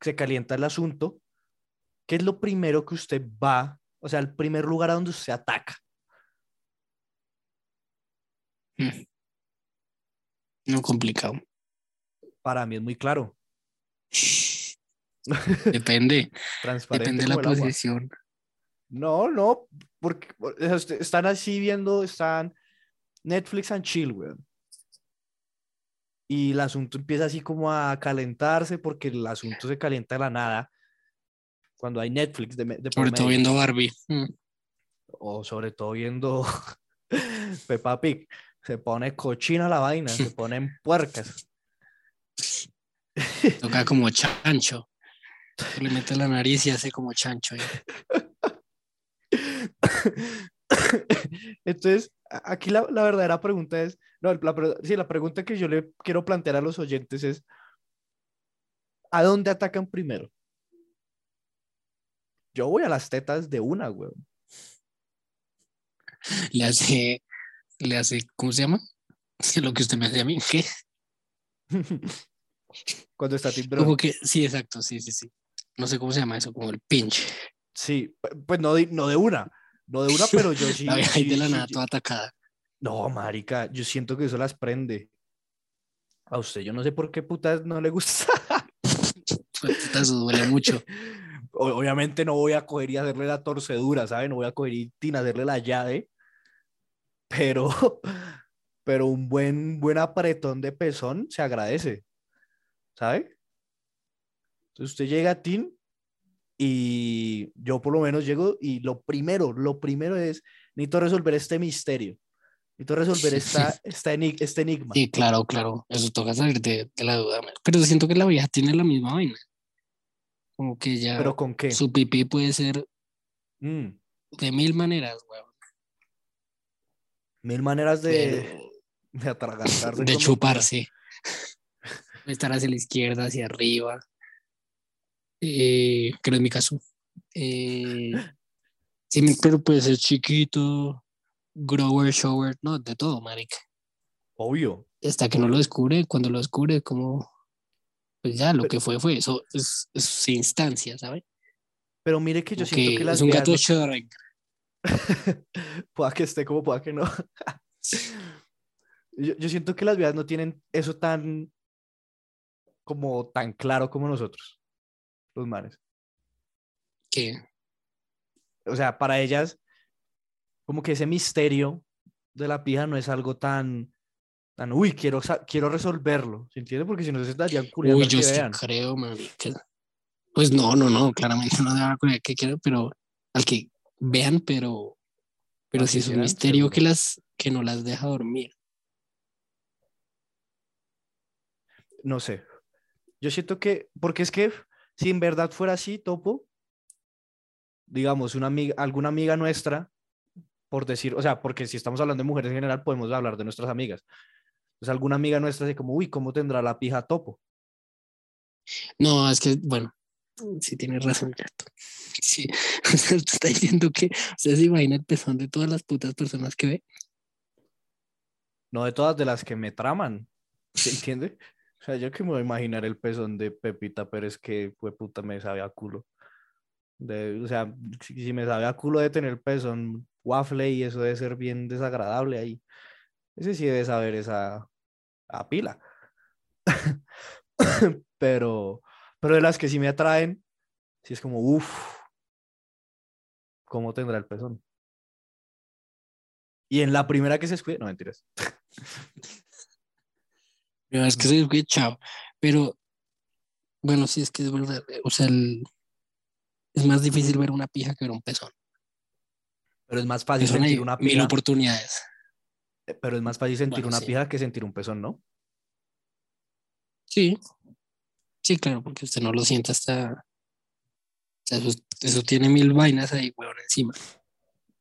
se calienta el asunto, ¿qué es lo primero que usted va, o sea, el primer lugar a donde usted ataca? Mm. No complicado. Para mí es muy claro, Depende, depende de la agua. posición. No, no, porque usted- están así viendo, están Netflix and chill, weón. Y el asunto empieza así como a calentarse porque el asunto se calienta de la nada cuando hay Netflix de, de Sobre todo viendo Barbie. Mm. o sobre todo viendo Peppa Pig. Se pone cochina la vaina, se ponen puercas. Toca como chancho. Le mete la nariz y hace como chancho. Entonces, aquí la, la verdadera pregunta es, no, la, sí, la pregunta que yo le quiero plantear a los oyentes es, ¿a dónde atacan primero? Yo voy a las tetas de una, weón. Le hace, le hace, ¿cómo se llama? Lo que usted me hace a mí, ¿qué? Cuando está timbrón. Como que, sí, exacto, sí, sí, sí. No sé cómo se llama eso, como el pinch. Sí, pu- pues no de, no de una, no de una, pero yo sí. La ahí de la nada toda atacada. No, marica, yo siento que eso las prende. A usted, yo no sé por qué putas no le gusta. Puta, Eso duele mucho. Obviamente no voy a coger y hacerle la torcedura, ¿sabe? No voy a coger y tin, hacerle la llave. Pero, pero un buen, buen apretón de pezón se agradece, ¿sabe? Entonces usted llega a Tin y yo por lo menos llego y lo primero, lo primero es, necesito resolver este misterio. Necesito resolver esta, esta eni- este enigma. Sí, claro, claro. Eso toca salir de, de la duda. Pero siento que la vieja tiene la misma vaina. Como que ya ¿Pero con qué? su pipí puede ser Mm, de mil maneras, weón. mil maneras de, Pero- de atragantarse. de chupar, sí. Estar hacia la izquierda, hacia arriba. Eh, que no es mi caso. Eh, sí, pero puede ser chiquito, grower, shower, no, de todo, marica. Obvio. Hasta que no lo descubre, cuando lo descubre, como, pues ya, lo Pero- que fue, fue. Eso es, es su instancia, ¿sabes? Pero mire que yo Como siento que, las es un gato no- pueda que esté como pueda que no. yo, yo siento que las viejas no tienen eso tan como tan claro como nosotros, los manes. que O sea, para ellas, como que ese misterio de la pija no es algo tan, tan, uy, quiero, quiero resolverlo, ¿se entiende? Porque si no se estarían curiando Uy, yo sí creo, marica. Pues no, no, no, claramente no debe haber que quiero, pero al que vean, pero, pero si es un misterio seguro. que las, que no las deja dormir. No sé. Yo siento que, porque es que si en verdad fuera así, Topo, digamos, una amiga, alguna amiga nuestra, por decir, o sea, porque si estamos hablando de mujeres en general, podemos hablar de nuestras amigas. Pues alguna amiga nuestra dice como, uy, ¿cómo tendrá la pija Topo? No, es que, bueno, sí tienes razón, Gato. Sí, o sea, usted está diciendo que usted se imagina el pezón de todas las putas personas que ve. No de todas de las que me traman, ¿se entiende? O sea, yo que me voy a imaginar el pezón de Pepita Pérez que, fue puta, me sabe a culo. De, o sea, si, si me sabe a culo de tener pezón waffle y eso debe ser bien desagradable ahí. Ese sí debe saber esa a pila. pero, pero de las que sí me atraen, sí es como, uff, ¿cómo tendrá el pezón? Y en la primera que se escuche, no mentiras. Pero es que se ve chao. Pero, bueno, sí es que es verdad. eh, O sea, el- es más difícil ver una pija que ver un pezón. Pero es más fácil Pezón hay sentir una mil pija. oportunidades. Eh, Pero es más fácil sentir Bueno, una sí. pija que sentir un pezón, ¿no? Sí, sí, claro, porque usted no lo siente hasta. o sea, eso, eso tiene mil vainas ahí, weón, encima.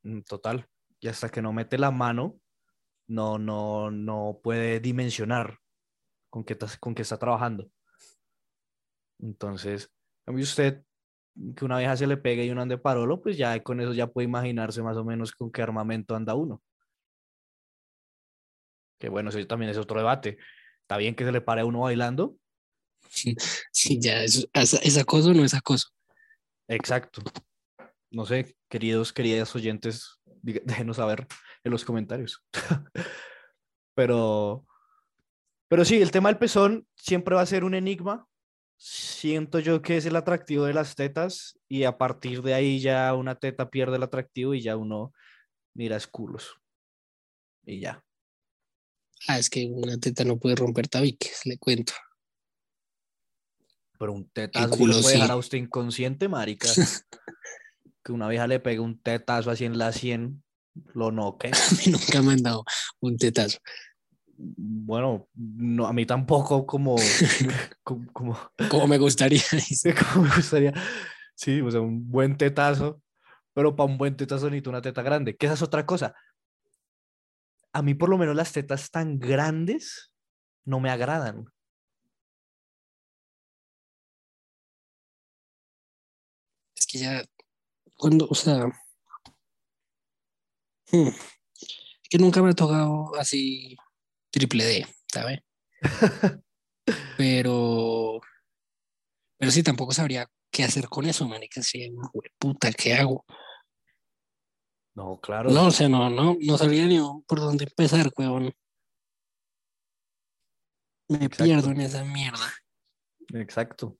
Mm, Total. Y hasta que no mete la mano, no, no, no puede dimensionar con qué, con está trabajando. Entonces, a mí usted, que una vieja se le pegue y uno ande parolo, pues ya con eso ya puede imaginarse más o menos con qué armamento anda uno. Que bueno, eso también es otro debate. Está bien que se le pare a uno bailando, Sí, ya, esa, es acoso o no es acoso. Exacto. No sé, queridos, queridas oyentes, déjenos saber en los comentarios. pero, pero sí, el tema del pezón siempre va a ser un enigma. Siento yo que es el atractivo de las tetas y a partir de ahí ya una teta pierde el atractivo y ya uno mira culos. Y ya. Ah, es que una teta no puede romper tabiques, le cuento. Pero un tetazo culo lo puede dejar a usted inconsciente, marica. que una vieja le pegue un tetazo así en la 100, lo noque. A mí nunca me han dado un tetazo. Bueno, no, a mí tampoco como, como, como, Como me gustaría. como me gustaría. Sí, o sea, un buen tetazo, pero para un buen tetazo necesito una teta grande, que esa es otra cosa. A mí por lo menos las tetas tan grandes no me agradan. Es que ya, cuando, o sea, hmm, es que nunca me ha tocado así triple D, ¿sabes? Pero, pero sí, tampoco sabría qué hacer con eso, manica. Sí, puta, ¿qué hago? No, claro. No, o sea, no, no, no sabría ni por dónde empezar, weón. Me Exacto. pierdo en esa mierda. Exacto.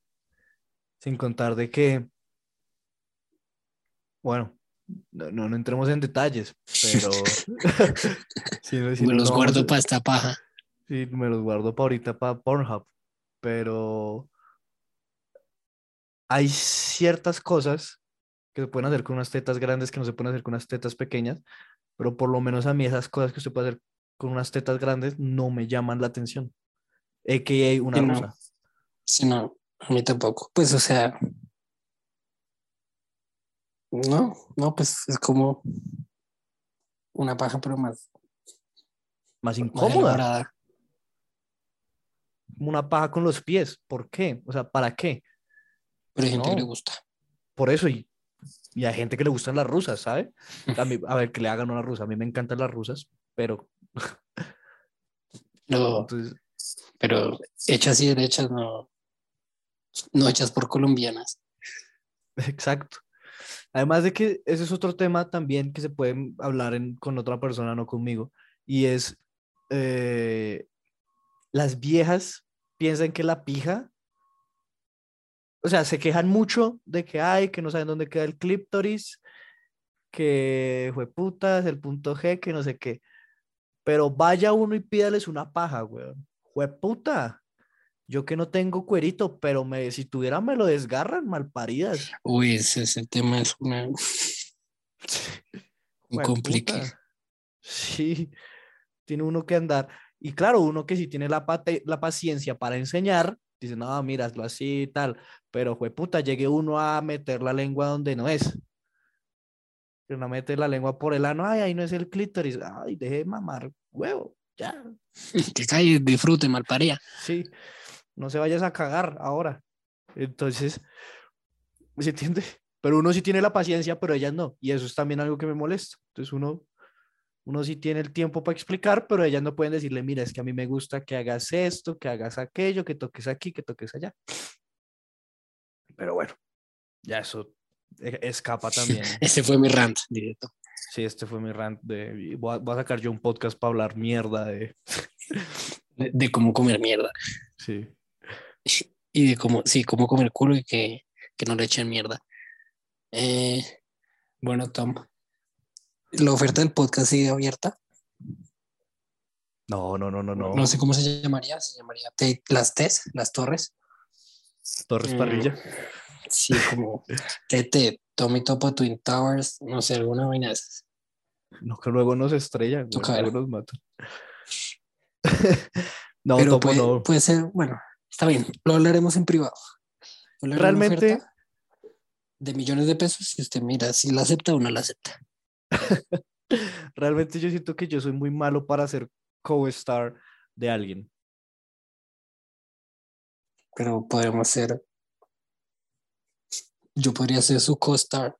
Sin contar de que, bueno, no, no, no entremos en detalles, pero me los no guardo para esta paja. Sí, me los guardo para ahorita para Pornhub, pero hay ciertas cosas que se pueden hacer con unas tetas grandes que no se pueden hacer con unas tetas pequeñas, pero por lo menos a mí esas cosas que se puede hacer con unas tetas grandes no me llaman la atención. AKA una Sí, no. Sí, no, a mí tampoco. Pues, o sea, no, no, pues es como una paja, pero más, Más incómoda, como una paja con los pies. ¿Por qué? O sea, ¿para qué? Pero hay gente que le gusta. Por eso, y, y hay gente que le gustan las rusas, ¿sabe? A, mí, a ver, que le hagan una rusa. A mí me encantan las rusas, pero No, entonces, pero hechas y derechas, no, no hechas por colombianas. Exacto. Además de que ese es otro tema también que se puede hablar en- con otra persona, no conmigo, y es eh, las viejas piensan que la pija, o sea, se quejan mucho de que hay, que no saben dónde queda el clíptoris, que fue putas, el punto G, que no sé qué. Pero vaya uno y pídales una paja, weón. puta. Yo que no tengo cuerito, pero me, si tuviera me lo desgarran, malparidas. Uy, ese, ese tema es una, un complique. Sí, tiene uno que andar. Y claro, uno que sí tiene la, la paciencia para enseñar, dice, no, mira, hazlo así y tal. Pero, puta, llegue uno a meter la lengua donde no es. Que uno mete la lengua por el ano, ay, ahí no es el clítoris. Ay, deje de mamar, huevo, ya. Que calle, disfrute, malparía. Sí, no se vayas a cagar ahora. Entonces, ¿se entiende? Pero uno sí tiene la paciencia, pero ellas no. Y eso es también algo que me molesta. Entonces uno, uno sí tiene el tiempo para explicar, pero ellas no pueden decirle, mira, es que a mí me gusta que hagas esto, que hagas aquello, que toques aquí, que toques allá. Pero bueno, ya eso e- escapa también. Ese fue mi rant directo. Sí, este fue mi rant de... Voy a, voy a sacar yo un podcast para hablar mierda. De, de cómo comer mierda. Sí. Y de cómo, sí, cómo comer culo y que, que no le echen mierda. Eh, bueno, Tom. La oferta del podcast sigue abierta. No, no, no, no, no. No sé cómo se llamaría. Se llamaría Te- las TES, las torres. Torres Mm, Parrilla. Sí, como TT, Tommy Topo Twin Towers, no sé, alguna vaina de esas. No, que luego nos estrellan, luego nos matan. no, Pero Topo, puede, no. puede ser, bueno, está bien, lo hablaremos en privado. Una Realmente- De millones de pesos, y usted mira si la acepta o no la acepta. Realmente yo siento que yo soy muy malo para ser co-star de alguien. Pero podemos ser. Yo podría ser su co-star.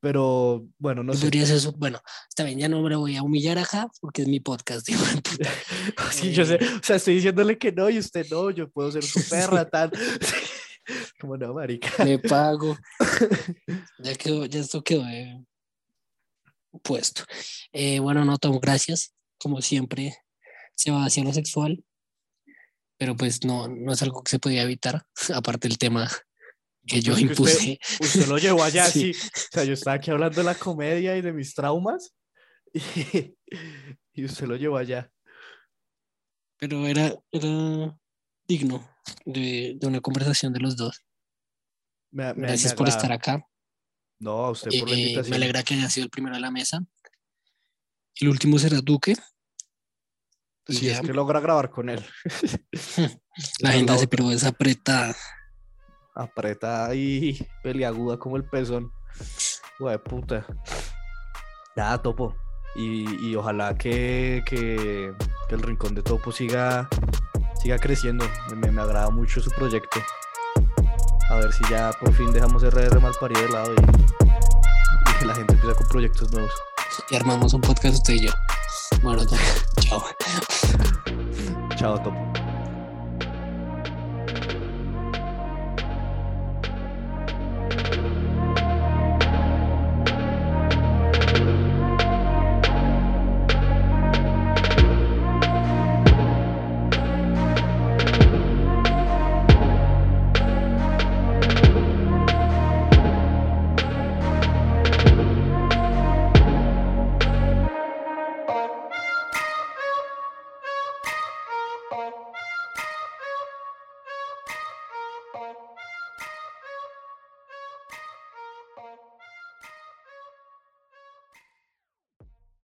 Pero bueno, no sé. su. Bueno, está bien, ya no me voy a humillar acá porque es mi podcast. Sí, yo sé. O sea, estoy diciéndole que no y usted no, yo puedo ser su perra, tal. Como no, marica. Le pago. Ya quedó, ya esto quedó eh, puesto. Eh, bueno, no, Tom, gracias. Como siempre, se va hacia lo sexual. Pero pues no, no es algo que se podía evitar. Aparte el tema que yo Es usted- impuse. Usted lo llevó allá, Sí. sí. O sea, yo estaba aquí hablando de la comedia y de mis traumas. Y, y usted lo llevó allá. Pero era, era digno de, de una conversación de los dos. Me, me- Gracias me por estar acá. No, a usted por la Eh, invitación. me alegra que haya sido el primero de la mesa. El último será Duque. Si es ya, que logra grabar con él. la es agenda la se otra. piró desapretada. Apretada y peliaguda como el pezón. Güey, puta. Ya, topo. Y, y ojalá que, que, que el rincón de topo siga, siga creciendo. Me, me agrada mucho su proyecto. A ver si ya por fin dejamos RR Malparido de lado y, y que la gente empieza con proyectos nuevos. Y armamos un podcast usted y yo. Bueno, ya. Chao. Chao, Topo.